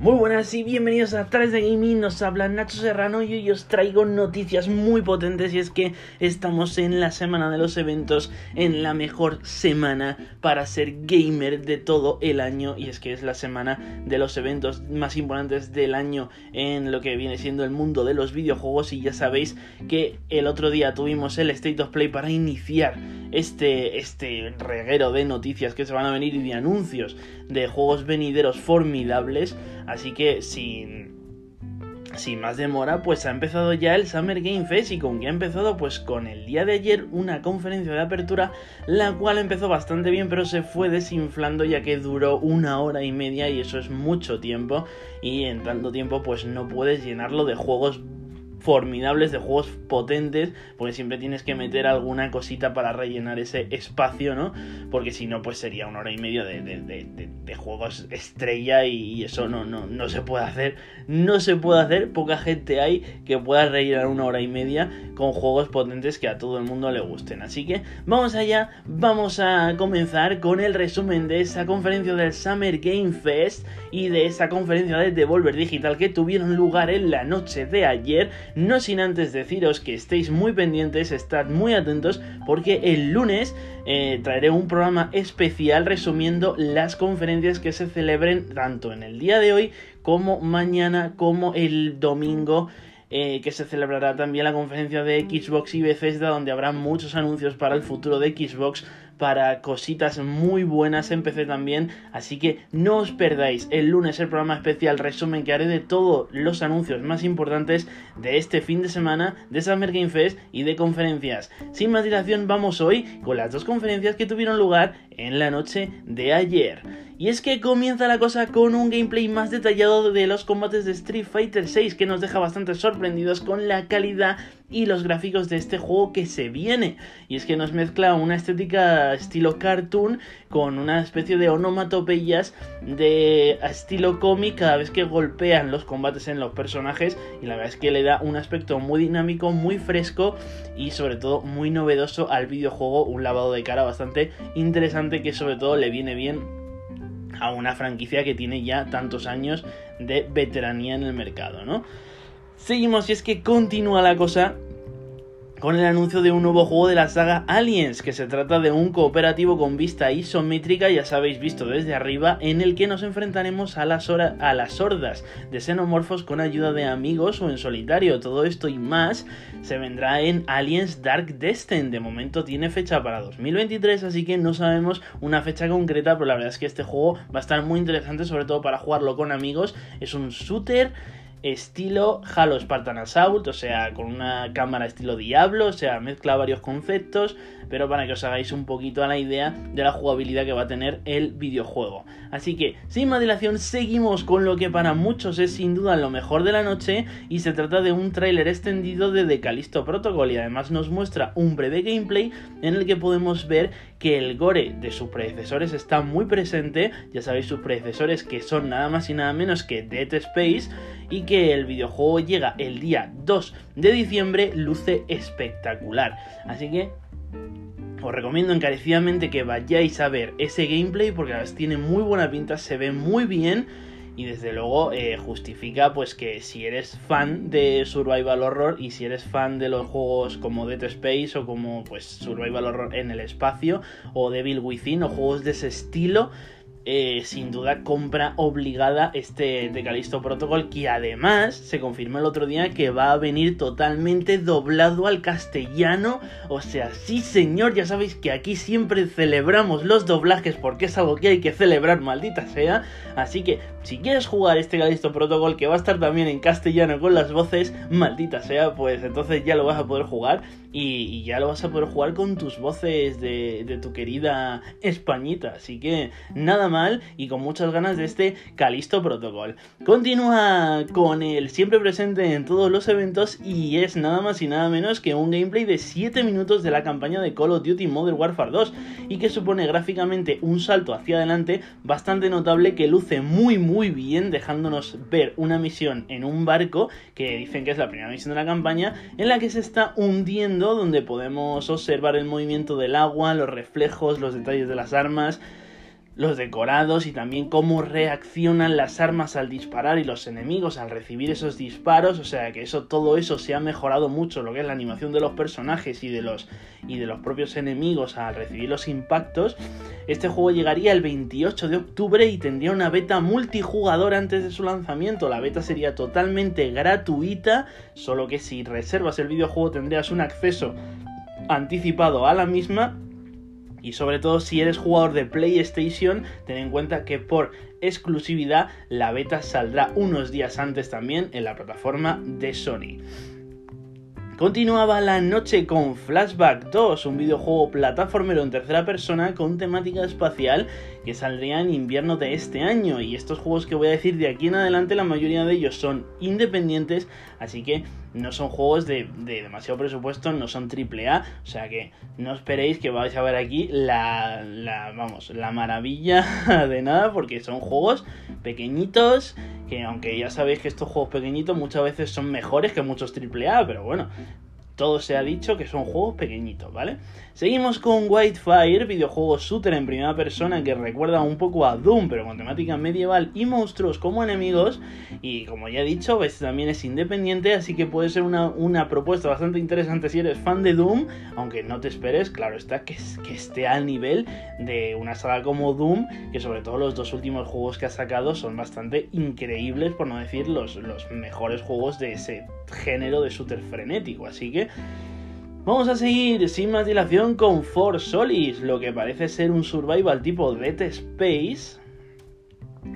Muy buenas y bienvenidos a 3 de Gaming, nos habla Nacho Serrano y hoy os traigo noticias muy potentes y es que estamos en la semana de los eventos, en la mejor semana para ser gamer de todo el año y es que es la semana de los eventos más importantes del año en lo que viene siendo el mundo de los videojuegos y ya sabéis que el otro día tuvimos el State of Play para iniciar este, este reguero de noticias que se van a venir y de anuncios de juegos venideros formidables Así que sin, sin más demora, pues ha empezado ya el Summer Game Fest y con qué ha empezado pues con el día de ayer una conferencia de apertura la cual empezó bastante bien pero se fue desinflando ya que duró una hora y media y eso es mucho tiempo. Y en tanto tiempo pues no puedes llenarlo de juegos formidables, de juegos potentes, porque siempre tienes que meter alguna cosita para rellenar ese espacio, ¿no? Porque si no, pues sería una hora y media de, de, juegos estrella y, eso no, no, no se puede hacer. No se puede hacer, poca gente hay que pueda rellenar una hora y media con juegos potentes que a todo el mundo le gusten. Así que vamos allá, vamos a comenzar con el resumen de esa conferencia del Summer Game Fest y de esa conferencia de Devolver Digital que tuvieron lugar en la noche de ayer no sin antes deciros que estéis muy pendientes, estad muy atentos, porque el lunes eh, traeré un programa especial resumiendo las conferencias que se celebren tanto en el día de hoy como mañana como el domingo. Eh, que se celebrará también la conferencia de Xbox y Bethesda donde habrá muchos anuncios para el futuro de Xbox para cositas muy buenas en PC también. Así que no os perdáis el lunes el programa especial resumen que haré de todos los anuncios más importantes de este fin de semana de Summer Game Fest y de conferencias. Sin más dilación, vamos hoy con las dos conferencias que tuvieron lugar en la noche de ayer. Y es que comienza la cosa con un gameplay más detallado de los combates de Street Fighter VI que nos deja bastante sorprendidos con la calidad y los gráficos de este juego que se viene. Y es que nos mezcla una estética estilo cartoon con una especie de onomatopeyas de estilo cómic cada vez que golpean los combates en los personajes y la verdad es que le da un aspecto muy dinámico, muy fresco y sobre todo muy novedoso al videojuego, un lavado de cara bastante interesante que sobre todo le viene bien a una franquicia que tiene ya tantos años de veteranía en el mercado, ¿no? Seguimos y es que continúa la cosa con el anuncio de un nuevo juego de la saga Aliens, que se trata de un cooperativo con vista isométrica, ya sabéis visto desde arriba, en el que nos enfrentaremos a las, a las hordas de xenomorfos con ayuda de amigos o en solitario. Todo esto y más se vendrá en Aliens Dark Destin. De momento tiene fecha para 2023, así que no sabemos una fecha concreta, pero la verdad es que este juego va a estar muy interesante, sobre todo para jugarlo con amigos. Es un shooter estilo Halo Spartan Assault, o sea, con una cámara estilo Diablo, o sea, mezcla varios conceptos, pero para que os hagáis un poquito a la idea de la jugabilidad que va a tener el videojuego. Así que, sin más dilación, seguimos con lo que para muchos es sin duda lo mejor de la noche y se trata de un tráiler extendido de The Callisto Protocol y además nos muestra un breve gameplay en el que podemos ver que el gore de sus predecesores está muy presente, ya sabéis sus predecesores que son nada más y nada menos que Dead Space y que el videojuego llega el día 2 de diciembre, luce espectacular. Así que os recomiendo encarecidamente que vayáis a ver ese gameplay porque tiene muy buena pinta, se ve muy bien y desde luego eh, justifica pues que si eres fan de survival horror y si eres fan de los juegos como Dead Space o como pues survival horror en el espacio o Devil Within o juegos de ese estilo eh, sin duda compra obligada este de Callisto Protocol que además se confirmó el otro día que va a venir totalmente doblado al castellano. O sea sí señor ya sabéis que aquí siempre celebramos los doblajes porque es algo que hay que celebrar maldita sea. Así que si quieres jugar este Callisto Protocol que va a estar también en castellano con las voces maldita sea pues entonces ya lo vas a poder jugar y, ya lo vas a poder jugar con tus voces de, de tu querida Españita así que nada más y con muchas ganas de este Calisto Protocol. Continúa con el siempre presente en todos los eventos y es nada más y nada menos que un gameplay de 7 minutos de la campaña de Call of Duty Modern Warfare 2 y que supone gráficamente un salto hacia adelante bastante notable que luce muy muy bien dejándonos ver una misión en un barco que dicen que es la primera misión de la campaña en la que se está hundiendo donde podemos observar el movimiento del agua, los reflejos, los detalles de las armas los decorados y también cómo reaccionan las armas al disparar y los enemigos al recibir esos disparos, o sea que eso todo eso se ha mejorado mucho lo que es la animación de los personajes y de los y de los propios enemigos al recibir los impactos. Este juego llegaría el 28 de octubre y tendría una beta multijugador antes de su lanzamiento. La beta sería totalmente gratuita, solo que si reservas el videojuego tendrías un acceso anticipado a la misma y sobre todo si eres jugador de PlayStation, ten en cuenta que por exclusividad la beta saldrá unos días antes también en la plataforma de Sony. Continuaba la noche con Flashback 2, un videojuego plataformero en tercera persona con temática espacial que saldría en invierno de este año. Y estos juegos que voy a decir de aquí en adelante, la mayoría de ellos son independientes, así que no son juegos de, demasiado presupuesto, no son triple A, o sea que no esperéis que vais a ver aquí la, la, vamos, la maravilla de nada, porque son juegos pequeñitos, que aunque ya sabéis que estos juegos pequeñitos muchas veces son mejores que muchos triple A, pero bueno, todo se ha dicho que son juegos pequeñitos, ¿vale? Seguimos con Whitefire, videojuego shooter en primera persona que recuerda un poco a Doom, pero con temática medieval y monstruos como enemigos. Y como ya he dicho, este también es independiente, así que puede ser una, una, propuesta bastante interesante si eres fan de Doom, aunque no te esperes, claro está, que, que esté al nivel de una saga como Doom, que sobre todo los dos últimos juegos que ha sacado son bastante increíbles, por no decir los, los mejores juegos de ese género de shooter frenético. Así que vamos a seguir sin más dilación con For Solis, lo que parece ser un survival tipo Dead Space.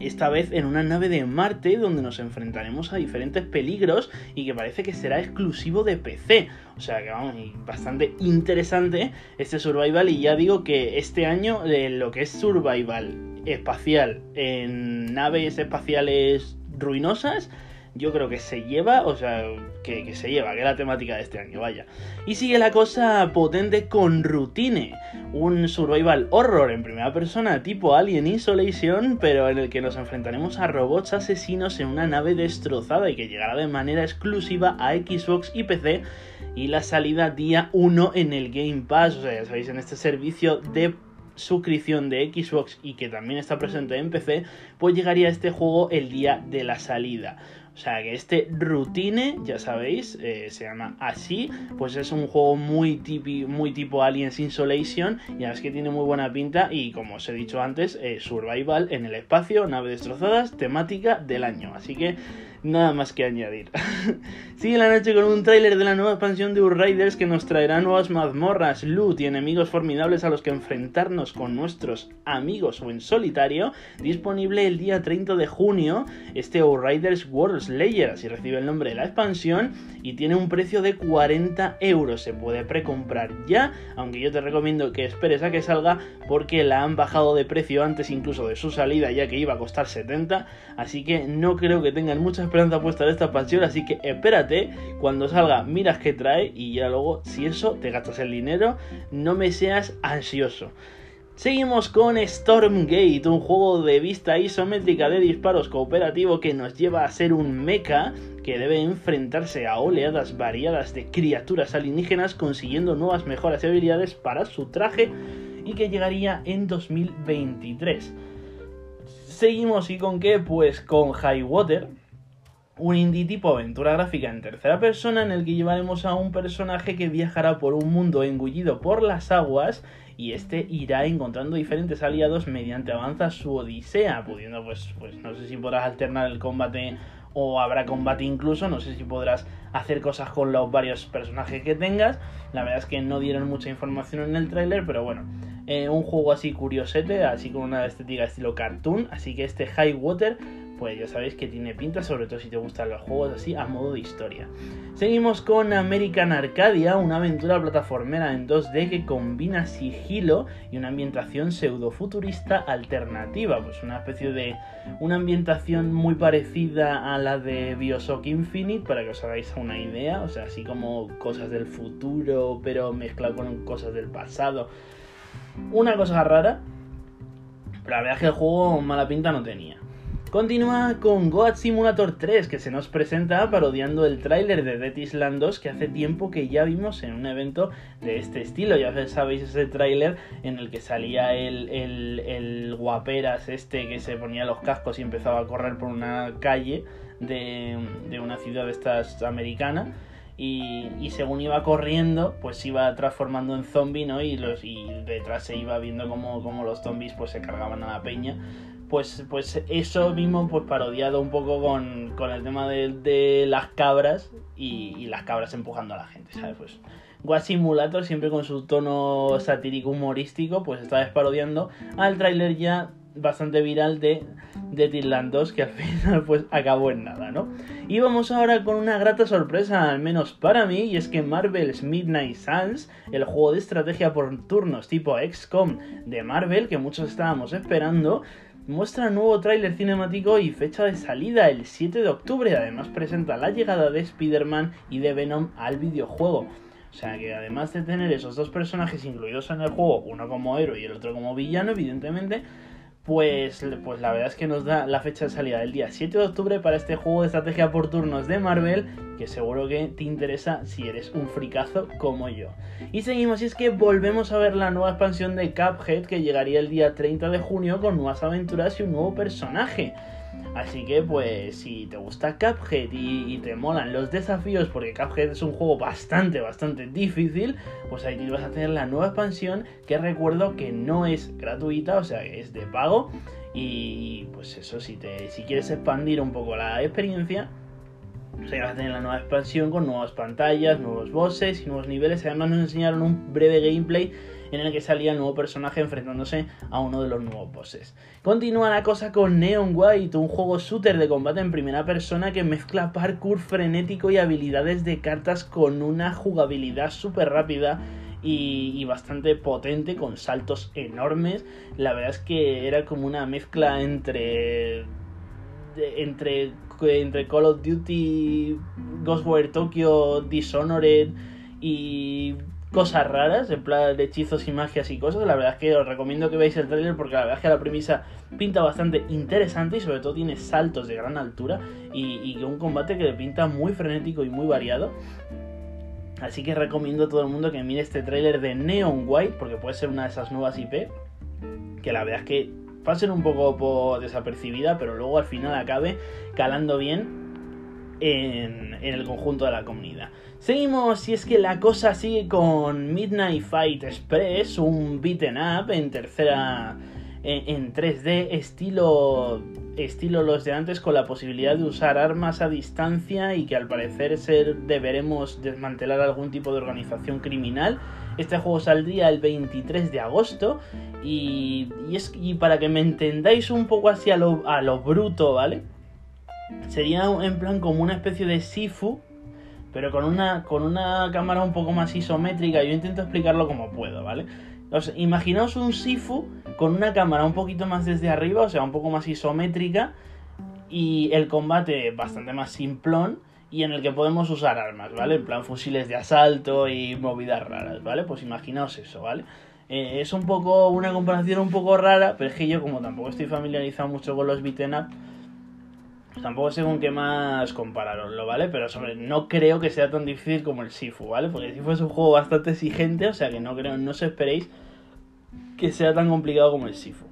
Esta vez en una nave de Marte donde nos enfrentaremos a diferentes peligros y que parece que será exclusivo de PC. O sea que vamos, bastante interesante este survival y ya digo que este año eh, lo que es survival espacial en naves espaciales ruinosas yo creo que se lleva, o sea, que, se lleva, que es la temática de este año, vaya. Y sigue la cosa potente con Routine, un survival horror en primera persona tipo Alien Isolation, pero en el que nos enfrentaremos a robots asesinos en una nave destrozada y que llegará de manera exclusiva a Xbox y PC y la salida día 1 en el Game Pass, o sea, ya sabéis, en este servicio de suscripción de Xbox y que también está presente en PC, pues llegaría este juego el día de la salida. O sea que este Routine, ya sabéis, eh, se llama así, pues es un juego muy, muy tipo Aliens Insolation, ya es que tiene muy buena pinta y como os he dicho antes, eh, survival en el espacio, nave destrozadas, temática del año. Así que nada más que añadir. Sigue la noche con un tráiler de la nueva expansión de Riders que nos traerá nuevas mazmorras, loot y enemigos formidables a los que enfrentarnos con nuestros amigos o en solitario, disponible el día 30 de junio, este Riders World Slayer, así recibe el nombre de la expansión, y tiene un precio de 40 euros, se puede precomprar ya, aunque yo te recomiendo que esperes a que salga porque la han bajado de precio antes incluso de su salida, ya que iba a costar 70, así que no creo que tengan muchas esperanza puesta en esta expansión, así que espérate, cuando salga miras qué trae y ya luego si eso te gastas el dinero, no me seas ansioso. Seguimos con Stormgate, un juego de vista isométrica de disparos cooperativo que nos lleva a ser un mecha que debe enfrentarse a oleadas variadas de criaturas alienígenas consiguiendo nuevas mejoras y habilidades para su traje y que llegaría en 2023. Seguimos y con qué? Pues con High Water, un indie tipo aventura gráfica en tercera persona en el que llevaremos a un personaje que viajará por un mundo engullido por las aguas y este irá encontrando diferentes aliados mediante avanza su odisea, pudiendo pues, pues no sé si podrás alternar el combate o habrá combate incluso, no sé si podrás hacer cosas con los varios personajes que tengas, la verdad es que no dieron mucha información en el tráiler, pero bueno, eh, un juego así curiosete, así con una estética estilo cartoon, así que este High Water pues ya sabéis que tiene pinta, sobre todo si te gustan los juegos así a modo de historia. Seguimos con American Arcadia, una aventura plataformera en 2D que combina sigilo y una ambientación pseudo-futurista alternativa, pues una especie de una ambientación muy parecida a la de Bioshock Infinite, para que os hagáis una idea, o sea, así como cosas del futuro, pero mezclado con cosas del pasado. Una cosa rara, pero la verdad es que el juego mala pinta no tenía. Continúa con Goat Simulator 3, que se nos presenta parodiando el tráiler de Dead Island 2 que hace tiempo que ya vimos en un evento de este estilo. Ya sabéis ese tráiler en el que salía el, el, guaperas este que se ponía los cascos y empezaba a correr por una calle de, una ciudad estas americana y, según iba corriendo, pues se iba transformando en zombie, ¿no? Y, los, y detrás se iba viendo como, los zombies pues se cargaban a la peña. Pues, pues eso mismo pues parodiado un poco con, el tema de, las cabras y, las cabras empujando a la gente, ¿sabes? Pues What Simulator, siempre con su tono satírico humorístico, pues vez parodiando al tráiler ya bastante viral de de Island 2 que al final pues acabó en nada, ¿no? Y vamos ahora con una grata sorpresa, al menos para mí, y es que Marvel's Midnight Suns, el juego de estrategia por turnos tipo XCOM de Marvel que muchos estábamos esperando, muestra nuevo tráiler cinemático y fecha de salida el 7 de octubre. Además presenta la llegada de Spider-Man y de Venom al videojuego. O sea que además de tener esos dos personajes incluidos en el juego, uno como héroe y el otro como villano, evidentemente, pues, pues la verdad es que nos da la fecha de salida del día 7 de octubre para este juego de estrategia por turnos de Marvel, que seguro que te interesa si eres un fricazo como yo. Y seguimos, y es que volvemos a ver la nueva expansión de Cuphead que llegaría el día 30 de junio con nuevas aventuras y un nuevo personaje. Así que pues si te gusta Cuphead y, te molan los desafíos, porque Cuphead es un juego bastante, bastante difícil, pues ahí vas a tener la nueva expansión que recuerdo que no es gratuita, o sea, es de pago. Y pues eso, si, te, si quieres expandir un poco la experiencia, pues ahí vas a tener la nueva expansión con nuevas pantallas, nuevos bosses y nuevos niveles. Además nos enseñaron un breve gameplay en el que salía el nuevo personaje enfrentándose a uno de los nuevos bosses. Continúa la cosa con Neon White, un juego shooter de combate en primera persona que mezcla parkour frenético y habilidades de cartas con una jugabilidad súper rápida y, bastante potente, con saltos enormes. La verdad es que era como una mezcla entre. entre, entre Call of Duty, Ghostwire Tokyo, Dishonored y cosas raras, en plan de hechizos y magias y cosas. La verdad es que os recomiendo que veáis el trailer porque la verdad es que la premisa pinta bastante interesante y sobre todo tiene saltos de gran altura y, un combate que le pinta muy frenético y muy variado. Así que recomiendo a todo el mundo que mire este trailer de Neon White porque puede ser una de esas nuevas IP que la verdad es que pasen un poco desapercibida pero luego al final acabe calando bien en, el conjunto de la comunidad. Seguimos, y es que la cosa sigue con Midnight Fight Express, un beaten up en tercera en, 3D, estilo, estilo los de antes, con la posibilidad de usar armas a distancia y que al parecer ser deberemos desmantelar algún tipo de organización criminal. Este juego saldría el 23 de agosto y, es, y para que me entendáis un poco así a lo, a lo bruto, ¿vale? Sería en plan como una especie de Sifu, pero con una, con una cámara un poco más isométrica. Yo intento explicarlo como puedo, ¿vale? imaginaos un Sifu con una cámara un poquito más desde arriba, o sea, un poco más isométrica, y el combate bastante más simplón, y en el que podemos usar armas, ¿vale? En plan fusiles de asalto y movidas raras, ¿vale? Pues imaginaos eso, ¿vale? Eh, es un poco una comparación un poco rara, pero es que yo como tampoco estoy familiarizado mucho con los beaten up, Tampoco sé con qué más compararlo, ¿vale? Pero sobre, no creo que sea tan difícil como el Sifu, ¿vale? Porque el Sifu es un juego bastante exigente, o sea que no creo, no os esperéis que sea tan complicado como el Sifu.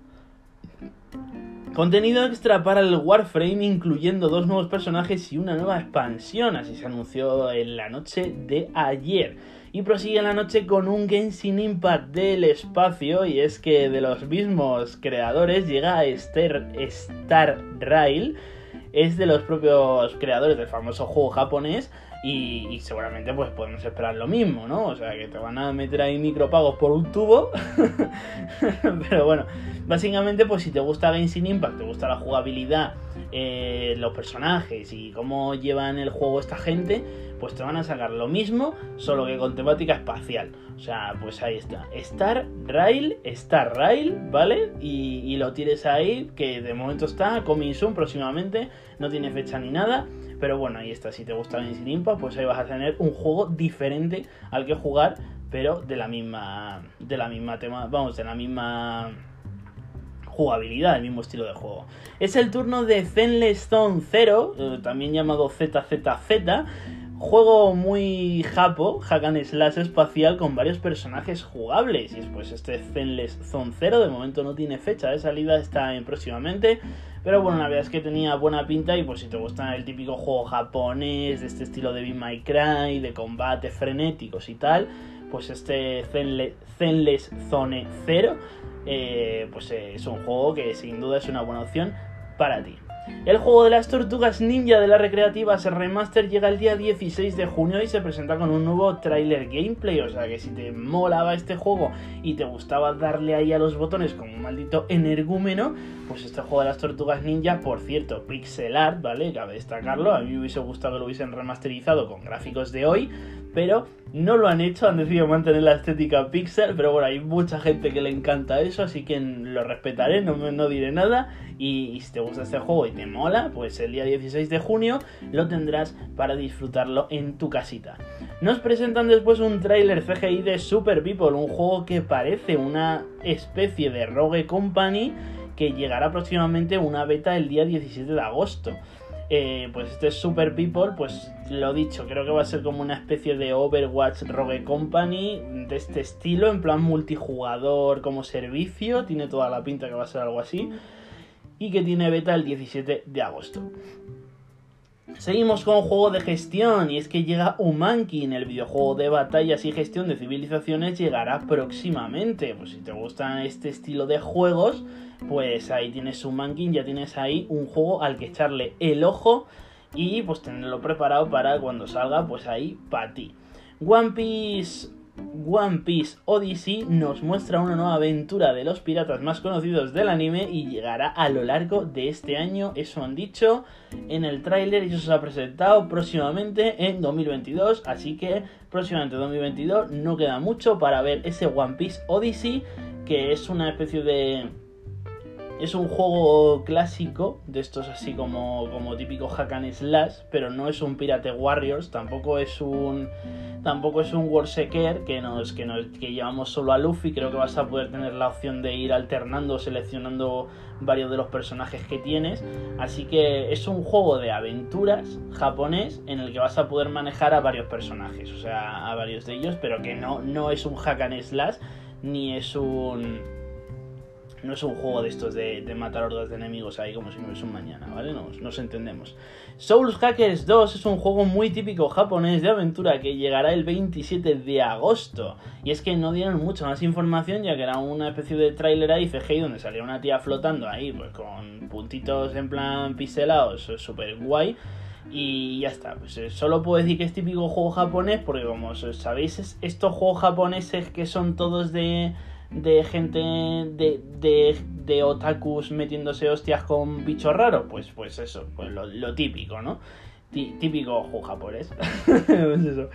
Contenido extra para el Warframe, incluyendo dos nuevos personajes y una nueva expansión, así se anunció en la noche de ayer. Y prosigue la noche con un Genshin Impact del espacio, y es que de los mismos creadores llega Star, Star Rail es de los propios creadores del famoso juego japonés y, seguramente pues podemos esperar lo mismo, ¿no? O sea, que te van a meter ahí micropagos por un tubo. Pero bueno, básicamente pues si te gusta Genshin Impact, te gusta la jugabilidad, eh, los personajes y cómo llevan el juego esta gente, pues te van a sacar lo mismo, solo que con temática espacial. O sea, pues ahí está. Star Rail, Star Rail, ¿vale? Y, lo tienes ahí, que de momento está, coming soon próximamente, no tiene fecha ni nada. Pero bueno, ahí está. Si te gusta Genshin Impact, pues ahí vas a tener un juego diferente al que jugar, pero de la misma. De la misma tema. Vamos, de la misma jugabilidad, el mismo estilo de juego. Es el turno de Zenless Zone Zero, eh, también llamado ZZZ, juego muy japo, hack and slash espacial con varios personajes jugables. Y después este Zenless Zone Zero, de momento no tiene fecha de salida, está en próximamente. Pero bueno, la verdad es que tenía buena pinta y pues si te gusta el típico juego japonés, de este estilo de Be My Cry, de combate frenéticos y tal, pues este Zenless, Zone Zero, eh, pues es un juego que sin duda es una buena opción para ti. El juego de las tortugas ninja de la recreativa se remaster llega el día 16 de junio y se presenta con un nuevo trailer gameplay. O sea que si te molaba este juego y te gustaba darle ahí a los botones como un maldito energúmeno, pues este juego de las tortugas ninja, por cierto, pixel art, ¿vale? Cabe destacarlo. A mí me hubiese gustado que lo hubiesen remasterizado con gráficos de hoy, pero no lo han hecho, han decidido mantener la estética pixel, pero bueno, hay mucha gente que le encanta eso, así que lo respetaré, no, no diré nada. Y, si te gusta este juego y te mola, pues el día 16 de junio lo tendrás para disfrutarlo en tu casita. Nos presentan después un tráiler CGI de Super People, un juego que parece una especie de Rogue Company que llegará próximamente una beta el día 17 de agosto. Eh, pues este Super People, pues lo dicho, creo que va a ser como una especie de Overwatch Rogue Company de este estilo, en plan multijugador como servicio, tiene toda la pinta que va a ser algo así, y que tiene beta el 17 de agosto. Seguimos con juego de gestión y es que llega Umankin, el videojuego de batallas y gestión de civilizaciones llegará próximamente. Pues si te gustan este estilo de juegos, pues ahí tienes Umankin, ya tienes ahí un juego al que echarle el ojo y pues tenerlo preparado para cuando salga, pues ahí para ti. One Piece One Piece Odyssey nos muestra una nueva aventura de los piratas más conocidos del anime y llegará a lo largo de este año, eso han dicho en el tráiler y eso se ha presentado próximamente en 2022, así que próximamente en 2022 no queda mucho para ver ese One Piece Odyssey que es una especie de es un juego clásico, de estos así como, como típico hack and slash, pero no es un Pirate Warriors, tampoco es un tampoco es un Worldseeker que nos, que que llevamos solo a Luffy, creo que vas a poder tener la opción de ir alternando, seleccionando varios de los personajes que tienes, así que es un juego de aventuras japonés en el que vas a poder manejar a varios personajes, o sea, a varios de ellos, pero que no, no es un hack and slash ni es un no es un juego de estos de, matar hordas de enemigos ahí como si no hubiese un mañana, ¿vale? Nos, nos entendemos. Souls Hackers 2 es un juego muy típico japonés de aventura que llegará el 27 de agosto. Y es que no dieron mucha más información ya que era una especie de trailer ahí CGI donde salía una tía flotando ahí pues con puntitos en plan pixelados, súper guay. Y ya está, pues eh, solo puedo decir que es típico juego japonés porque como sabéis estos juegos japoneses que son todos de de gente de, de, de, otakus metiéndose hostias con bichos raros, pues, pues eso, pues lo, típico, ¿no? típico japonés. pues eso.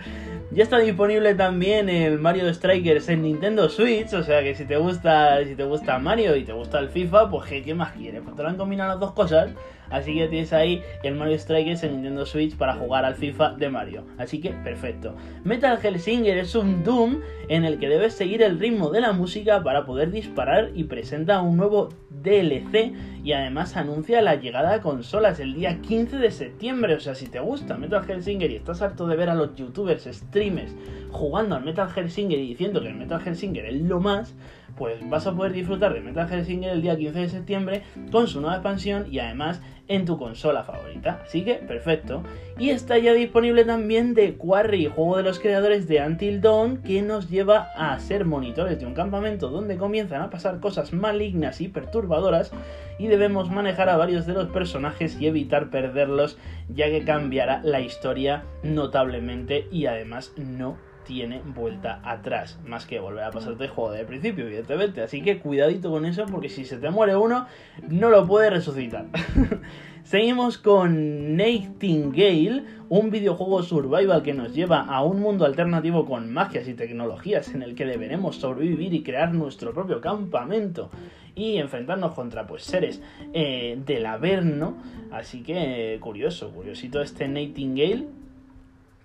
Ya está disponible también el Mario Strikers en Nintendo Switch, o sea que si te gusta, si te gusta Mario y te gusta el FIFA, pues ¿qué, más quieres? Pues te lo han combinado las dos cosas Así que tienes ahí el Mario Strikers en Nintendo Switch para jugar al FIFA de Mario. Así que perfecto. Metal Hellsinger es un Doom en el que debes seguir el ritmo de la música para poder disparar y presenta un nuevo DLC y además anuncia la llegada a consolas el día 15 de septiembre. O sea, si te gusta Metal Hellsinger y estás harto de ver a los youtubers, streamers jugando al Metal Hellsinger y diciendo que el Metal Hellsinger es lo más, pues vas a poder disfrutar de Metal Hellsinger el día 15 de septiembre con su nueva expansión y además en tu consola favorita. Así que, perfecto. Y está ya disponible también de Quarry, juego de los creadores de Until Dawn, que nos lleva a ser monitores de un campamento donde comienzan a pasar cosas malignas y perturbadoras y debemos manejar a varios de los personajes y evitar perderlos ya que cambiará la historia notablemente y además no tiene vuelta atrás, más que volver a pasarte el juego de principio, evidentemente. Así que cuidadito con eso, porque si se te muere uno, no lo puede resucitar. Seguimos con Nightingale, un videojuego survival que nos lleva a un mundo alternativo con magias y tecnologías en el que deberemos sobrevivir y crear nuestro propio campamento y enfrentarnos contra pues seres eh, del Averno. Así que curioso, curiosito este Nightingale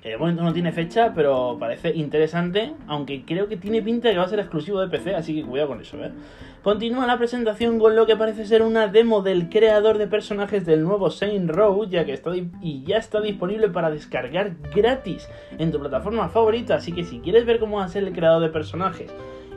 de momento no tiene fecha, pero parece interesante, aunque creo que tiene pinta de que va a ser exclusivo de PC, así que cuidado con eso, ¿eh? Continúa la presentación con lo que parece ser una demo del creador de personajes del nuevo Saint Row, ya que está y ya está disponible para descargar gratis en tu plataforma favorita, así que si quieres ver cómo va a ser el creador de personajes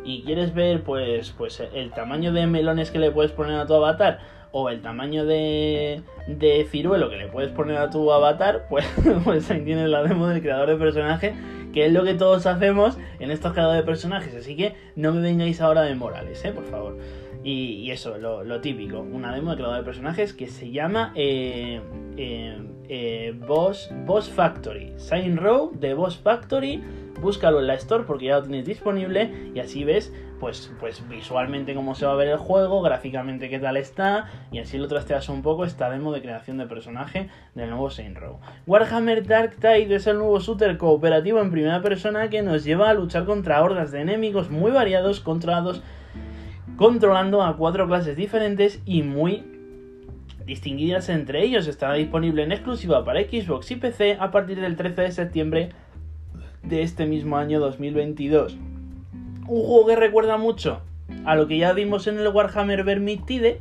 y quieres ver pues pues el tamaño de melones que le puedes poner a tu avatar o el tamaño de, de ciruelo que le puedes poner a tu avatar, pues, pues ahí tienes la demo del creador de personaje, que es lo que todos hacemos en estos creadores de personajes. Así que no me vengáis ahora de Morales, ¿eh? por favor. Y, eso, lo, típico, una demo de creador de personajes que se llama eh, eh, eh, Boss, Boss Factory. Sign Row de Boss Factory búscalo en la Store porque ya lo tienes disponible y así ves pues, pues visualmente cómo se va a ver el juego, gráficamente qué tal está y así lo trasteas un poco esta demo de creación de personaje del nuevo Saint Row. Warhammer Dark Tide es el nuevo shooter cooperativo en primera persona que nos lleva a luchar contra hordas de enemigos muy variados, controlados controlando a cuatro clases diferentes y muy distinguidas entre ellos. Estará disponible en exclusiva para Xbox y PC a partir del 13 de septiembre de este mismo año 2022. Un juego que recuerda mucho a lo que ya vimos en el Warhammer Vermintide.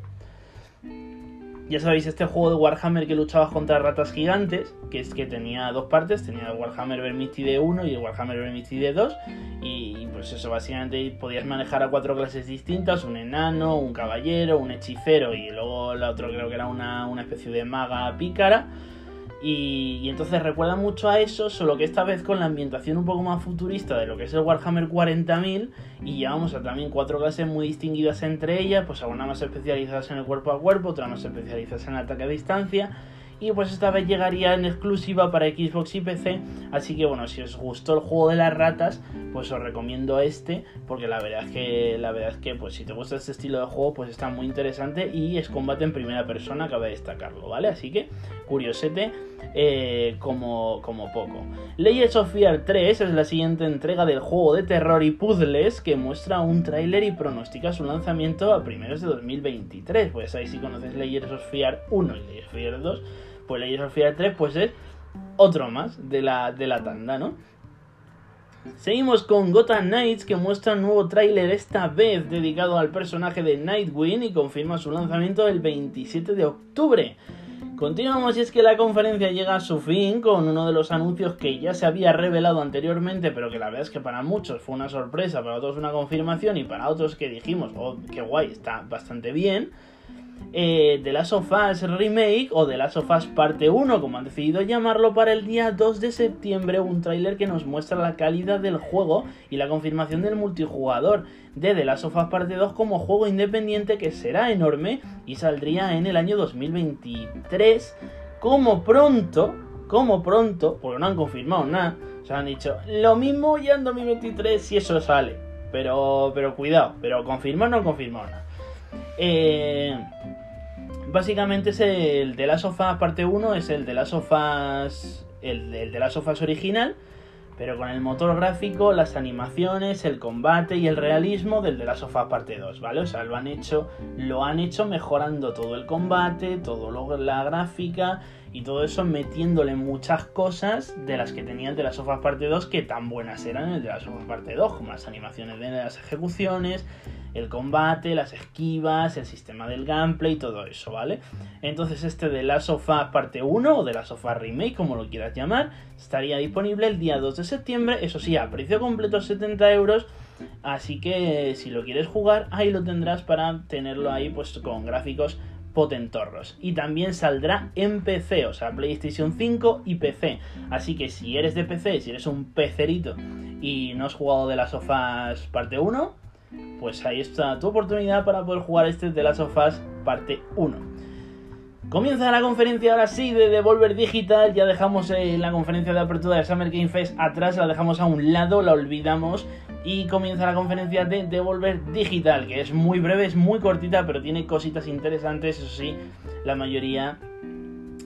Ya sabéis, este juego de Warhammer que luchaba contra ratas gigantes, que es que tenía dos partes, tenía el Warhammer Vermintide 1 y el Warhammer Vermintide 2, y pues eso, básicamente podías manejar a cuatro clases distintas, un enano, un caballero, un hechicero, y luego la otra creo que era una, una especie de maga pícara. Y, entonces recuerda mucho a eso, solo que esta vez con la ambientación un poco más futurista de lo que es el Warhammer 40.000 y llevamos a también cuatro clases muy distinguidas entre ellas, pues algunas más especializadas en el cuerpo a cuerpo, otras más especializadas en el ataque a distancia y pues esta vez llegaría en exclusiva para Xbox y PC. Así que bueno, si os gustó el juego de las ratas, pues os recomiendo este, porque la verdad es que la verdad es que pues si te gusta este estilo de juego, pues está muy interesante y es combate en primera persona, cabe destacarlo, ¿vale? Así que curiosete eh, como, como poco. Legends of Fear 3 es la siguiente entrega del juego de terror y puzzles que muestra un tráiler y pronostica su lanzamiento a primeros de 2023. Pues ahí si conoces Legends of Fear 1 y Legends of Fear 2 pues Legends of Fear 3 pues es otro más de la, de la tanda, ¿no? Seguimos con Gotham Knights que muestra un nuevo tráiler esta vez dedicado al personaje de Nightwing y confirma su lanzamiento el 27 de octubre. Continuamos y es que la conferencia llega a su fin con uno de los anuncios que ya se había revelado anteriormente, pero que la verdad es que para muchos fue una sorpresa, para otros una confirmación y para otros que dijimos, oh, qué guay, está bastante bien eh, The Last of Us Remake o The Last of Us Parte 1, como han decidido llamarlo, para el día 2 de septiembre, un tráiler que nos muestra la calidad del juego y la confirmación del multijugador de The Last of Us Parte 2 como juego independiente que será enorme y saldría en el año 2023 como pronto, como pronto, porque no han confirmado nada, se han dicho lo mismo ya en 2023 si eso sale, pero, pero cuidado, pero confirmar no confirmado nada. Eh, básicamente es el de Last of Us parte 1, es el de Last of Us, el, de Last of Us original, pero con el motor gráfico, las animaciones, el combate y el realismo del de Last of Us parte 2, ¿vale? O sea, lo han hecho, lo han hecho mejorando todo el combate, todo lo, la gráfica y todo eso metiéndole muchas cosas de las que tenía el de Last of Us parte 2 que tan buenas eran el de Last of Us parte 2, como las animaciones de las ejecuciones, el combate, las esquivas, el sistema del gameplay, todo eso, ¿vale? Entonces este de Last of Us parte 1 o de Last of Us Remake, como lo quieras llamar, estaría disponible el día 2 de septiembre, eso sí, a precio completo 70 euros, así que si lo quieres jugar, ahí lo tendrás para tenerlo ahí pues con gráficos potentorros. Y también saldrá en PC, o sea, PlayStation 5 y PC. Así que si eres de PC, si eres un pecerito y no has jugado de las sofás parte 1, pues ahí está tu oportunidad para poder jugar este de las sofás parte 1. Comienza la conferencia ahora sí de Devolver Digital. Ya dejamos eh, la conferencia de apertura de Summer Game Fest atrás, la dejamos a un lado, la olvidamos. Y comienza la conferencia de Devolver Digital, que es muy breve, es muy cortita, pero tiene cositas interesantes. Eso sí, la mayoría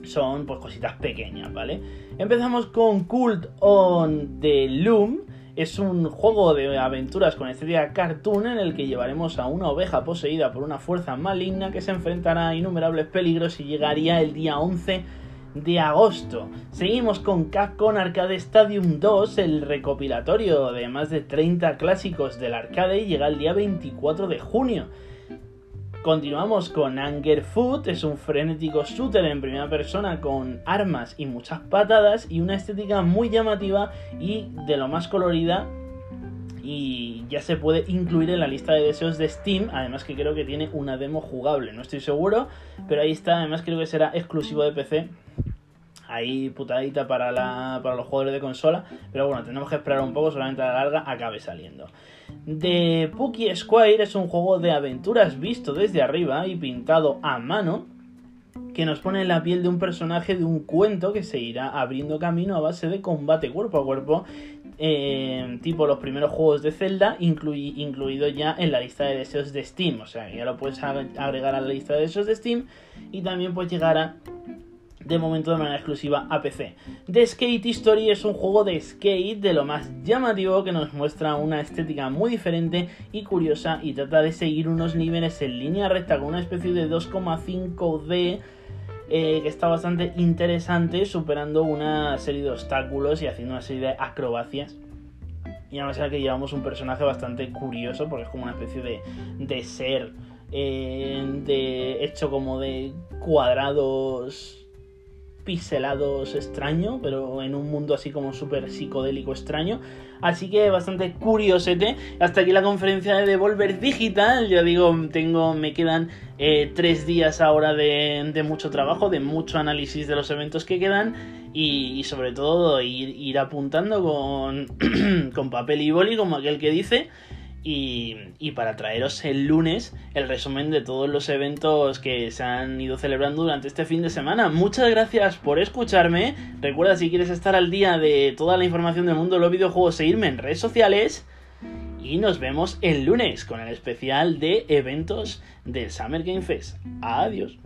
son pues cositas pequeñas, ¿vale? Empezamos con Cult on the Loom es un juego de aventuras con estética cartoon en el que llevaremos a una oveja poseída por una fuerza maligna que se enfrentará a innumerables peligros y llegaría el día 11 de agosto. Seguimos con Capcom Arcade Stadium 2, el recopilatorio de más de 30 clásicos del arcade llega el día 24 de junio. Continuamos con Anger Food, es un frenético shooter en primera persona con armas y muchas patadas y una estética muy llamativa y de lo más colorida y ya se puede incluir en la lista de deseos de Steam, además que creo que tiene una demo jugable, no estoy seguro, pero ahí está, además creo que será exclusivo de PC. Ahí putadita para, los jugadores de consola, pero bueno, tenemos que esperar un poco, solamente a la larga acabe saliendo. The Pookie Squire es un juego de aventuras visto desde arriba y pintado a mano, que nos pone en la piel de un personaje de un cuento que se irá abriendo camino a base de combate cuerpo a cuerpo eh, tipo los primeros juegos de Zelda, incluido ya en la lista de deseos de Steam. O sea, ya lo puedes agregar a la lista de deseos de Steam y también puedes llegar a de momento de manera exclusiva a PC. The Skate History es un juego de skate de lo más llamativo que nos muestra una estética muy diferente y curiosa y trata de seguir unos niveles en línea recta con una especie de 2,5D eh, que está bastante interesante, superando una serie de obstáculos y haciendo una serie de acrobacias. Y además que llevamos un personaje bastante curioso, porque es como una especie de, de ser eh, de, hecho como de cuadrados pixelados extraño, pero en un mundo así como súper psicodélico extraño. Así que bastante curiosete. Hasta aquí la conferencia de Devolver Digital. Ya digo, tengo, me quedan eh, tres días ahora de, mucho trabajo, de mucho análisis de los eventos que quedan. Y, sobre todo ir, ir apuntando con, con papel y boli, como aquel que dice y, para traeros el lunes el resumen de todos los eventos que se han ido celebrando durante este fin de semana. Muchas gracias por escucharme. Recuerda si quieres estar al día de toda la información del mundo de los videojuegos, seguirme en redes sociales. Y nos vemos el lunes con el especial de eventos del Summer Game Fest. Adiós.